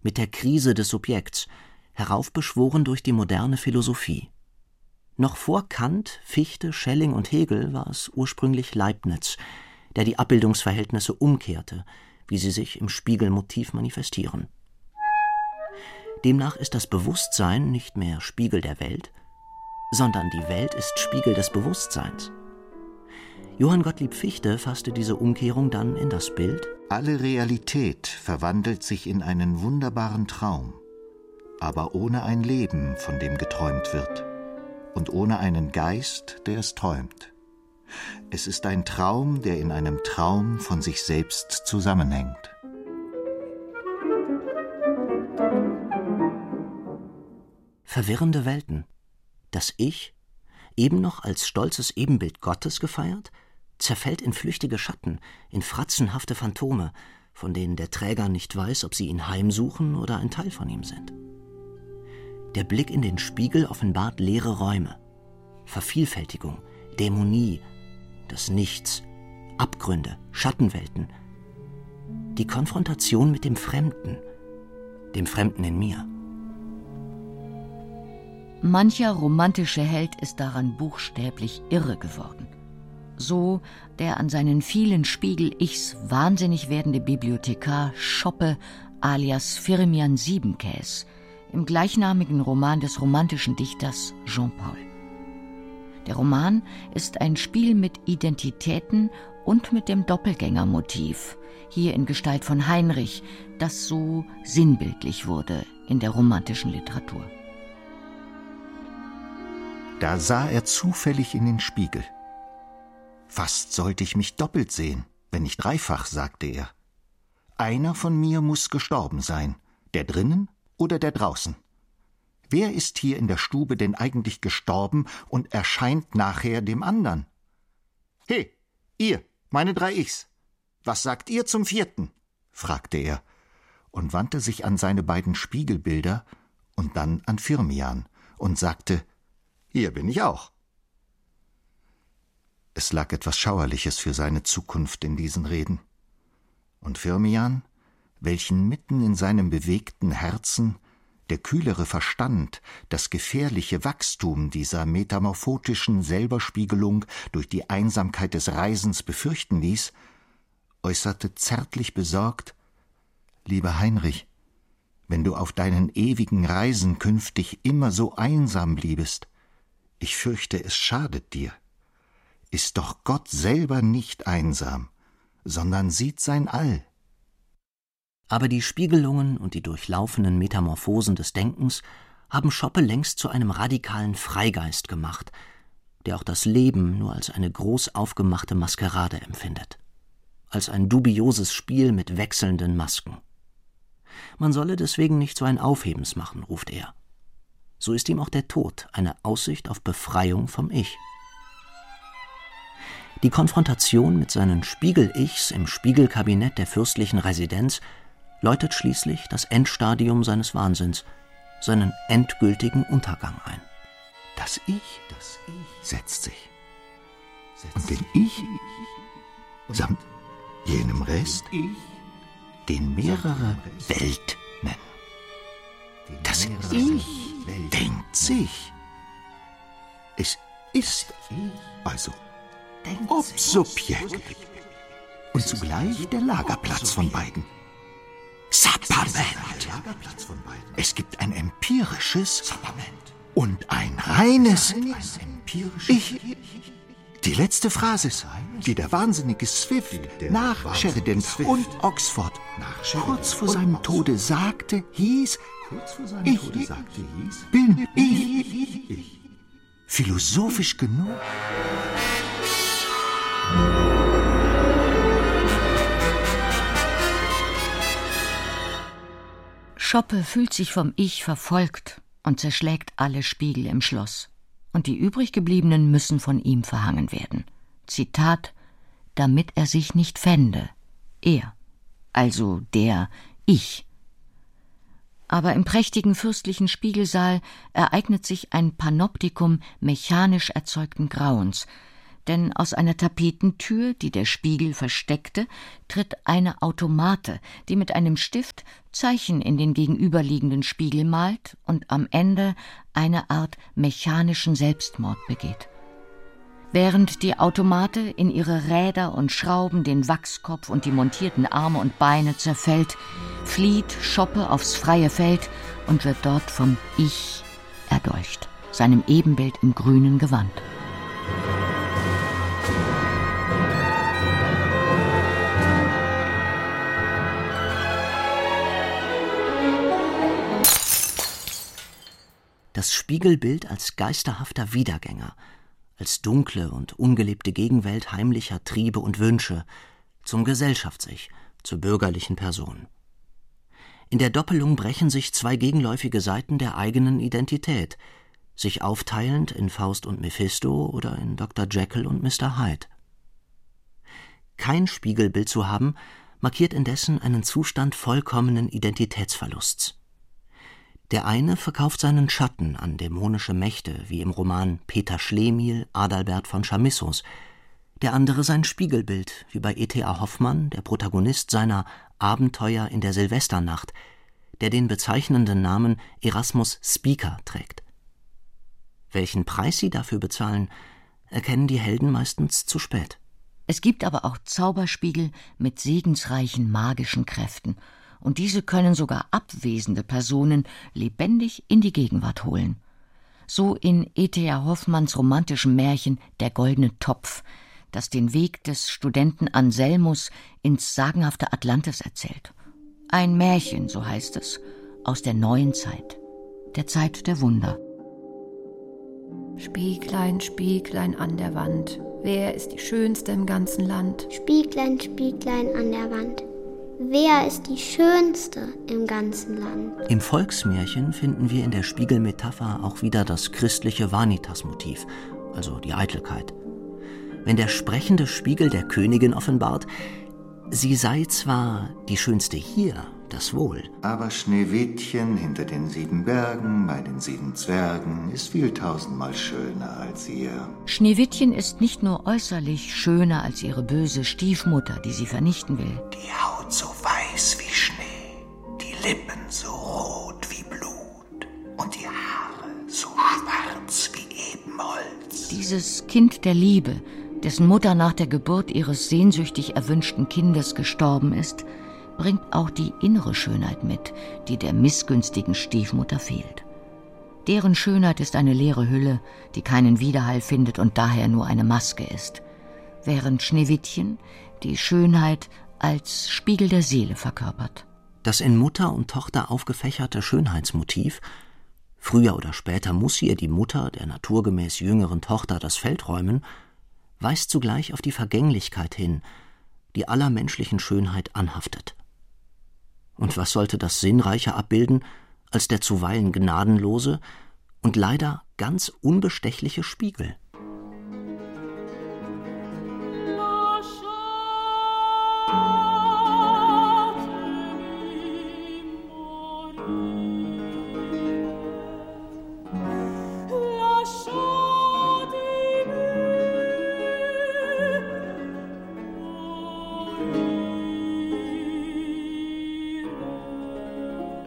G: mit der Krise des Subjekts, heraufbeschworen durch die moderne Philosophie. Noch vor Kant, Fichte, Schelling und Hegel war es ursprünglich Leibniz, der die Abbildungsverhältnisse umkehrte, wie sie sich im Spiegelmotiv manifestieren. Demnach ist das Bewusstsein nicht mehr Spiegel der Welt, sondern die Welt ist Spiegel des Bewusstseins. Johann Gottlieb Fichte fasste diese Umkehrung dann in das Bild
C: Alle Realität verwandelt sich in einen wunderbaren Traum, aber ohne ein Leben, von dem geträumt wird und ohne einen Geist, der es träumt. Es ist ein Traum, der in einem Traum von sich selbst zusammenhängt.
G: Verwirrende Welten. Das Ich, eben noch als stolzes Ebenbild Gottes gefeiert, zerfällt in flüchtige Schatten, in fratzenhafte Phantome, von denen der Träger nicht weiß, ob sie ihn heimsuchen oder ein Teil von ihm sind. Der Blick in den Spiegel offenbart leere Räume, Vervielfältigung, Dämonie, das Nichts, Abgründe, Schattenwelten, die Konfrontation mit dem Fremden, dem Fremden in mir.
F: Mancher romantische Held ist daran buchstäblich irre geworden. So der an seinen vielen Spiegel-Ichs wahnsinnig werdende Bibliothekar Schoppe alias Firmian Siebenkäs, im gleichnamigen Roman des romantischen Dichters Jean-Paul. Der Roman ist ein Spiel mit Identitäten und mit dem Doppelgängermotiv, hier in Gestalt von Heinrich, das so sinnbildlich wurde in der romantischen Literatur.
C: Da sah er zufällig in den Spiegel. Fast sollte ich mich doppelt sehen, wenn nicht dreifach, sagte er. Einer von mir muss gestorben sein. Der drinnen oder der draußen? Wer ist hier in der Stube denn eigentlich gestorben und erscheint nachher dem andern? He, ihr, meine drei Ichs, was sagt ihr zum vierten? fragte er und wandte sich an seine beiden Spiegelbilder und dann an Firmian und sagte, hier bin ich auch. Es lag etwas Schauerliches für seine Zukunft in diesen Reden. Und Firmian, welchen mitten in seinem bewegten Herzen der kühlere Verstand das gefährliche Wachstum dieser metamorphotischen Selberspiegelung durch die Einsamkeit des Reisens befürchten ließ, äußerte zärtlich besorgt Lieber Heinrich, wenn du auf deinen ewigen Reisen künftig immer so einsam bliebest, ich fürchte, es schadet dir. Ist doch Gott selber nicht einsam, sondern sieht sein All.
G: Aber die Spiegelungen und die durchlaufenen Metamorphosen des Denkens haben Schoppe längst zu einem radikalen Freigeist gemacht, der auch das Leben nur als eine groß aufgemachte Maskerade empfindet, als ein dubioses Spiel mit wechselnden Masken. Man solle deswegen nicht so ein Aufhebens machen, ruft er. So ist ihm auch der Tod eine Aussicht auf Befreiung vom Ich. Die Konfrontation mit seinen Spiegel-Ichs im Spiegelkabinett der fürstlichen Residenz läutet schließlich das Endstadium seines Wahnsinns, seinen endgültigen Untergang ein.
C: Das Ich, das Ich setzt sich. Und den Ich samt jenem Rest, den mehrere Welt nennen. Das Ich denkt sich. Es ist also Obsubjekt und zugleich der Lagerplatz von beiden. Sapperment. Es gibt ein empirisches und ein reines Ich. Die letzte Phrase, die der wahnsinnige Swift nach Sheridan und Oxford kurz vor seinem Tode sagte, hieß, ich bin ich. Philosophisch genug?
F: Schoppe fühlt sich vom Ich verfolgt und zerschlägt alle Spiegel im Schloss. Und die übriggebliebenen müssen von ihm verhangen werden. Zitat: Damit er sich nicht fände. Er. Also der Ich. Aber im prächtigen fürstlichen Spiegelsaal ereignet sich ein Panoptikum mechanisch erzeugten Grauens, denn aus einer Tapetentür, die der Spiegel versteckte, tritt eine Automate, die mit einem Stift Zeichen in den gegenüberliegenden Spiegel malt und am Ende eine Art mechanischen Selbstmord begeht. Während die Automate in ihre Räder und Schrauben, den Wachskopf und die montierten Arme und Beine zerfällt, flieht Schoppe aufs freie Feld und wird dort vom Ich erdolcht, seinem Ebenbild im grünen Gewand.
G: Das Spiegelbild als geisterhafter Wiedergänger, als dunkle und ungelebte Gegenwelt heimlicher Triebe und Wünsche, zum Gesellschafts-Ich, zur bürgerlichen Person. In der Doppelung brechen sich zwei gegenläufige Seiten der eigenen Identität, sich aufteilend in Faust und Mephisto oder in Dr. Jekyll und Mr. Hyde. Kein Spiegelbild zu haben, markiert indessen einen Zustand vollkommenen Identitätsverlusts. Der eine verkauft seinen Schatten an dämonische Mächte, wie im Roman Peter Schlemihl, Adalbert von Chamissos, der andere sein Spiegelbild, wie bei E.T.A. Hoffmann, der Protagonist seiner Abenteuer in der Silvesternacht, der den bezeichnenden Namen Erasmus Speaker trägt. Welchen Preis sie dafür bezahlen, erkennen die Helden meistens zu spät.
F: Es gibt aber auch Zauberspiegel mit segensreichen magischen Kräften und diese können sogar abwesende Personen lebendig in die Gegenwart holen. So in E.T.A. Hoffmanns romantischem Märchen Der goldene Topf, das den Weg des Studenten Anselmus ins sagenhafte Atlantis erzählt. Ein Märchen, so heißt es, aus der neuen Zeit, der Zeit der Wunder.
B: Spieglein, Spieglein an der Wand, wer ist die Schönste im ganzen Land?
D: Spieglein, Spieglein an der Wand, Wer ist die Schönste im ganzen Land?
G: Im Volksmärchen finden wir in der Spiegelmetapher auch wieder das christliche Vanitas-Motiv, also die Eitelkeit. Wenn der sprechende Spiegel der Königin offenbart, sie sei zwar die Schönste hier, das wohl.
C: Aber Schneewittchen hinter den sieben Bergen bei den sieben Zwergen ist viel tausendmal schöner als ihr.
F: Schneewittchen ist nicht nur äußerlich schöner als ihre böse Stiefmutter, die sie vernichten will.
C: Die Haut so weiß wie Schnee, die Lippen so rot wie Blut und die Haare so schwarz wie Ebenholz.
F: Dieses Kind der Liebe, dessen Mutter nach der Geburt ihres sehnsüchtig erwünschten Kindes gestorben ist, bringt auch die innere Schönheit mit, die der missgünstigen Stiefmutter fehlt. Deren Schönheit ist eine leere Hülle, die keinen Widerhall findet und daher nur eine Maske ist, während Schneewittchen die Schönheit als Spiegel der Seele verkörpert.
G: Das in Mutter und Tochter aufgefächerte Schönheitsmotiv Früher oder später muss ihr die Mutter der naturgemäß jüngeren Tochter das Feld räumen, weist zugleich auf die Vergänglichkeit hin, die aller menschlichen Schönheit anhaftet. Und was sollte das sinnreicher abbilden als der zuweilen gnadenlose und leider ganz unbestechliche Spiegel?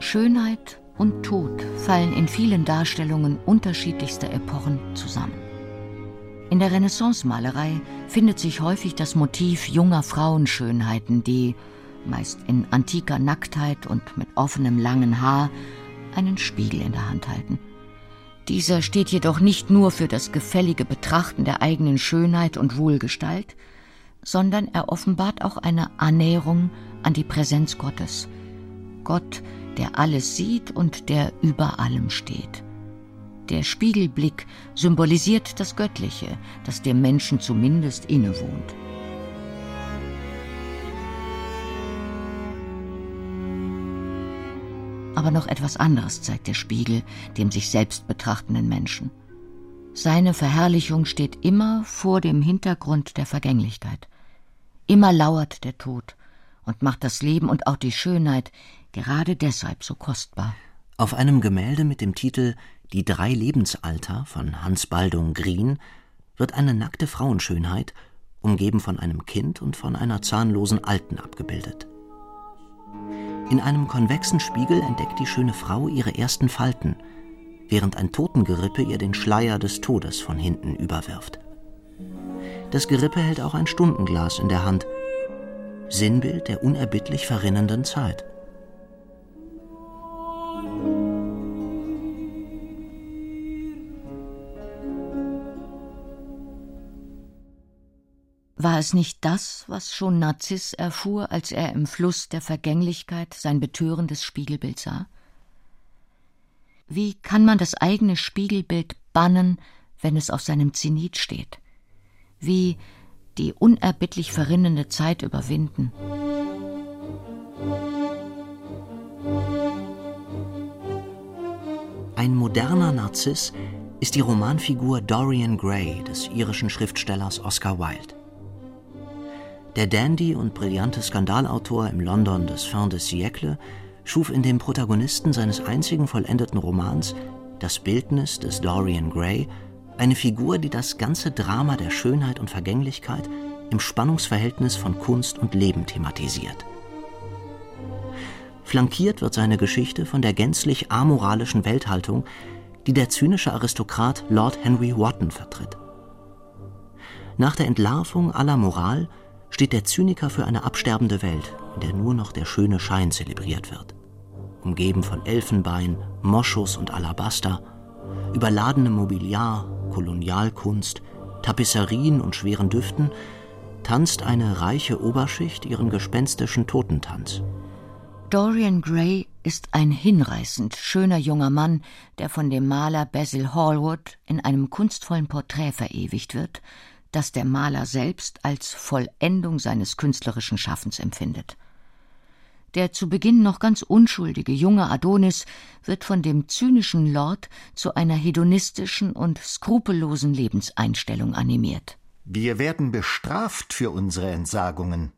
F: Schönheit und Tod fallen in vielen Darstellungen unterschiedlichster Epochen zusammen. In der Renaissance-Malerei findet sich häufig das Motiv junger Frauenschönheiten, die, meist in antiker Nacktheit und mit offenem langen Haar, einen Spiegel in der Hand halten. Dieser steht jedoch nicht nur für das gefällige Betrachten der eigenen Schönheit und Wohlgestalt, sondern er offenbart auch eine Annäherung an die Präsenz Gottes. Gott, der alles sieht und der über allem steht. Der Spiegelblick symbolisiert das Göttliche, das dem Menschen zumindest innewohnt. Aber noch etwas anderes zeigt der Spiegel dem sich selbst betrachtenden Menschen. Seine Verherrlichung steht immer vor dem Hintergrund der Vergänglichkeit. Immer lauert der Tod und macht das Leben und auch die Schönheit gerade deshalb so kostbar.
G: Auf einem Gemälde mit dem Titel Die drei Lebensalter von Hans Baldung Grien wird eine nackte Frauenschönheit, umgeben von einem Kind und von einer zahnlosen Alten, abgebildet. In einem konvexen Spiegel entdeckt die schöne Frau ihre ersten Falten, während ein Totengerippe ihr den Schleier des Todes von hinten überwirft. Das Gerippe hält auch ein Stundenglas in der Hand, Sinnbild der unerbittlich verrinnenden Zeit.
F: War es nicht das, was schon Narziss erfuhr, als er im Fluss der Vergänglichkeit sein betörendes Spiegelbild sah? Wie kann man das eigene Spiegelbild bannen, wenn es auf seinem Zenit steht? Wie die unerbittlich verrinnende Zeit überwinden?
G: Ein moderner Narziss ist die Romanfigur Dorian Gray des irischen Schriftstellers Oscar Wilde. Der Dandy und brillante Skandalautor im London des Fin de siècle schuf in dem Protagonisten seines einzigen vollendeten Romans, das Bildnis des Dorian Gray, eine Figur, die das ganze Drama der Schönheit und Vergänglichkeit im Spannungsverhältnis von Kunst und Leben thematisiert. Flankiert wird seine Geschichte von der gänzlich amoralischen Welthaltung, die der zynische Aristokrat Lord Henry Wotton vertritt. Nach der Entlarvung aller Moral steht der Zyniker für eine absterbende Welt, in der nur noch der schöne Schein zelebriert wird. Umgeben von Elfenbein, Moschus und Alabaster, überladenem Mobiliar, Kolonialkunst, Tapisserien und schweren Düften, tanzt eine reiche Oberschicht ihren gespenstischen Totentanz.
F: Dorian Gray ist ein hinreißend schöner junger Mann, der von dem Maler Basil Hallwood in einem kunstvollen Porträt verewigt wird, das der Maler selbst als Vollendung seines künstlerischen Schaffens empfindet. Der zu Beginn noch ganz unschuldige junge Adonis wird von dem zynischen Lord zu einer hedonistischen und skrupellosen Lebenseinstellung animiert.
C: Wir werden bestraft für unsere Entsagungen.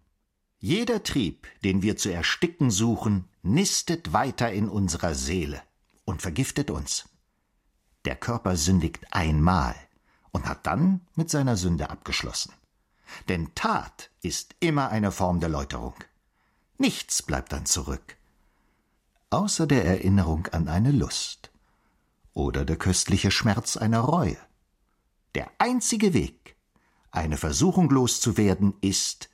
C: Jeder Trieb, den wir zu ersticken suchen, nistet weiter in unserer Seele und vergiftet uns. Der Körper sündigt einmal und hat dann mit seiner Sünde abgeschlossen. Denn Tat ist immer eine Form der Läuterung. Nichts bleibt dann zurück, außer der Erinnerung an eine Lust oder der köstliche Schmerz einer Reue. Der einzige Weg, eine Versuchung loszuwerden, ist,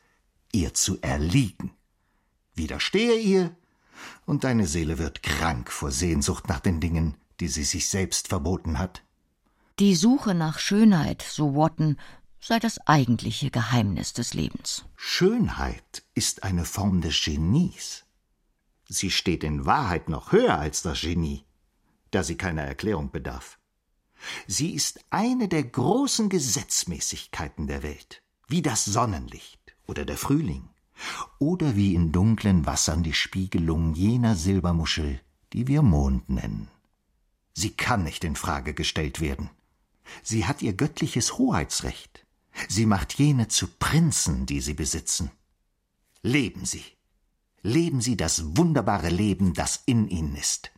C: ihr zu erliegen. Widerstehe ihr, und deine Seele wird krank vor Sehnsucht nach den Dingen, die sie sich selbst verboten hat.
F: Die Suche nach Schönheit, so Wotton, sei das eigentliche Geheimnis des Lebens.
C: Schönheit ist eine Form des Genies. Sie steht in Wahrheit noch höher als das Genie, da sie keiner Erklärung bedarf. Sie ist eine der großen Gesetzmäßigkeiten der Welt, wie das Sonnenlicht oder der Frühling, oder wie in dunklen Wassern die Spiegelung jener Silbermuschel, die wir Mond nennen. Sie kann nicht in Frage gestellt werden. Sie hat ihr göttliches Hoheitsrecht. Sie macht jene zu Prinzen, die sie besitzen. Leben Sie. Leben Sie das wunderbare Leben, das in Ihnen ist.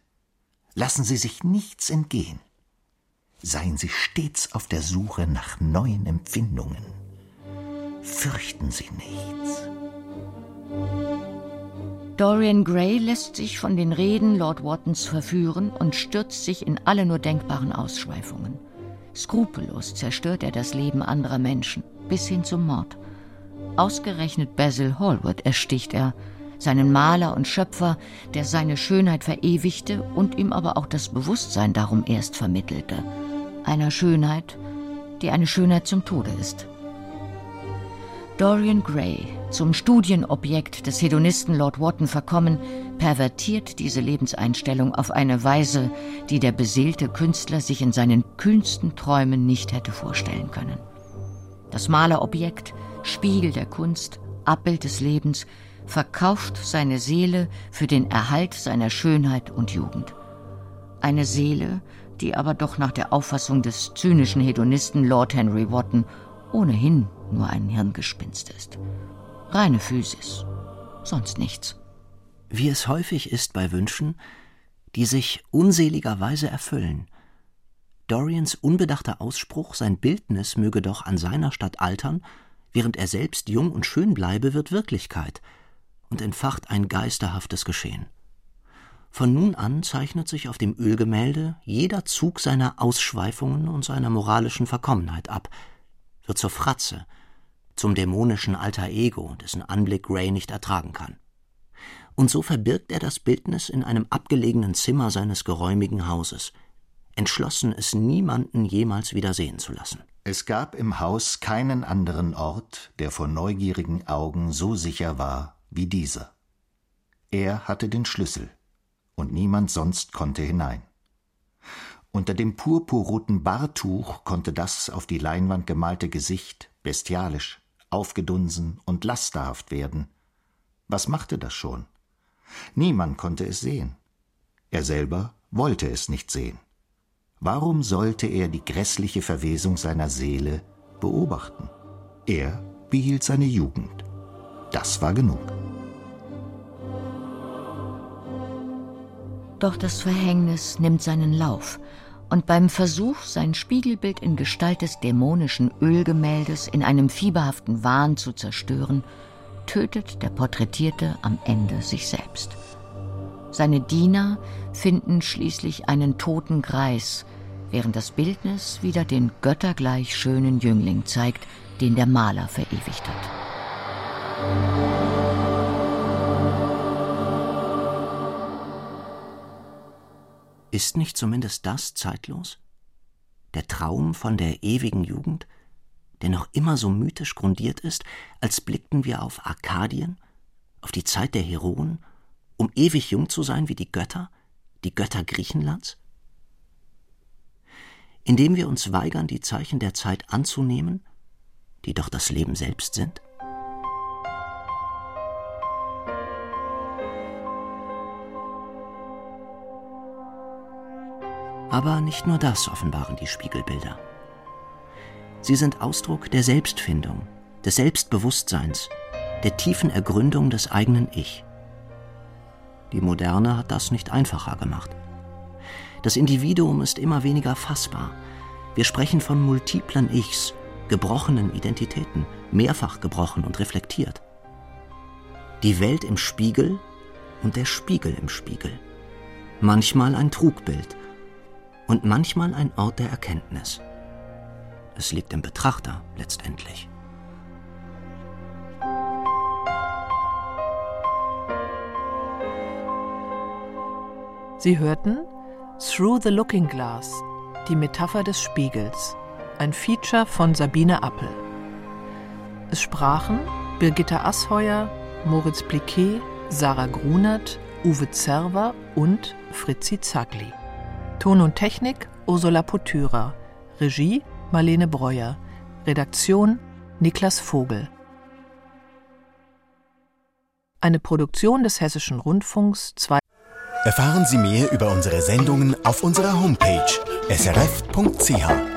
C: Lassen Sie sich nichts entgehen seien Sie stets auf der Suche nach neuen Empfindungen. Fürchten Sie nichts.
F: Dorian Gray lässt sich von den Reden Lord Wattons verführen und stürzt sich in alle nur denkbaren Ausschweifungen. Skrupellos zerstört er das Leben anderer Menschen, bis hin zum Mord. Ausgerechnet Basil Hallward ersticht er, seinen Maler und Schöpfer, der seine Schönheit verewigte und ihm aber auch das Bewusstsein darum erst vermittelte einer Schönheit, die eine Schönheit zum Tode ist. Dorian Gray, zum Studienobjekt des Hedonisten Lord Wotton verkommen, pervertiert diese Lebenseinstellung auf eine Weise, die der beseelte Künstler sich in seinen kühnsten Träumen nicht hätte vorstellen können. Das Malerobjekt, Spiegel der Kunst, Abbild des Lebens, verkauft seine Seele für den Erhalt seiner Schönheit und Jugend. Eine Seele, die aber doch nach der Auffassung des zynischen Hedonisten Lord Henry Wotton ohnehin nur ein Hirngespinst ist. Reine Physis, sonst nichts.
G: Wie es häufig ist bei Wünschen, die sich unseligerweise erfüllen. Dorians unbedachter Ausspruch, sein Bildnis möge doch an seiner Stadt altern, während er selbst jung und schön bleibe, wird Wirklichkeit und entfacht ein geisterhaftes Geschehen. Von nun an zeichnet sich auf dem Ölgemälde jeder Zug seiner Ausschweifungen und seiner moralischen Verkommenheit ab, wird zur Fratze, zum dämonischen Alter Ego, dessen Anblick Ray nicht ertragen kann. Und so verbirgt er das Bildnis in einem abgelegenen Zimmer seines geräumigen Hauses, entschlossen, es niemanden jemals wieder sehen zu lassen.
C: Es gab im Haus keinen anderen Ort, der vor neugierigen Augen so sicher war wie dieser. Er hatte den Schlüssel und niemand sonst konnte hinein. Unter dem purpurroten Bartuch konnte das auf die Leinwand gemalte Gesicht bestialisch, aufgedunsen und lasterhaft werden. Was machte das schon? Niemand konnte es sehen. Er selber wollte es nicht sehen. Warum sollte er die grässliche Verwesung seiner Seele beobachten? Er behielt seine Jugend. Das war genug.
F: Doch das Verhängnis nimmt seinen Lauf, und beim Versuch, sein Spiegelbild in Gestalt des dämonischen Ölgemäldes in einem fieberhaften Wahn zu zerstören, tötet der Porträtierte am Ende sich selbst. Seine Diener finden schließlich einen toten Greis, während das Bildnis wieder den göttergleich schönen Jüngling zeigt, den der Maler verewigt hat.
G: Ist nicht zumindest das zeitlos? Der Traum von der ewigen Jugend, der noch immer so mythisch grundiert ist, als blickten wir auf Arkadien, auf die Zeit der Heroen, um ewig jung zu sein wie die Götter, die Götter Griechenlands? Indem wir uns weigern, die Zeichen der Zeit anzunehmen, die doch das Leben selbst sind? Aber nicht nur das offenbaren die Spiegelbilder. Sie sind Ausdruck der Selbstfindung, des Selbstbewusstseins, der tiefen Ergründung des eigenen Ich. Die Moderne hat das nicht einfacher gemacht. Das Individuum ist immer weniger fassbar. Wir sprechen von multiplen Ichs, gebrochenen Identitäten, mehrfach gebrochen und reflektiert. Die Welt im Spiegel und der Spiegel im Spiegel. Manchmal ein Trugbild und manchmal ein Ort der Erkenntnis. Es liegt im Betrachter letztendlich.
E: Sie hörten Through the Looking Glass, die Metapher des Spiegels, ein Feature von Sabine Appel. Es sprachen Birgitta Asheuer, Moritz Pliquet, Sarah Grunert, Uwe Zerwer und Fritzi Zagli. Ton und Technik Ursula Potyra, Regie Marlene Breuer, Redaktion Niklas Vogel. Eine Produktion des Hessischen Rundfunks 2
H: Erfahren Sie mehr über unsere Sendungen auf unserer Homepage srf.ch.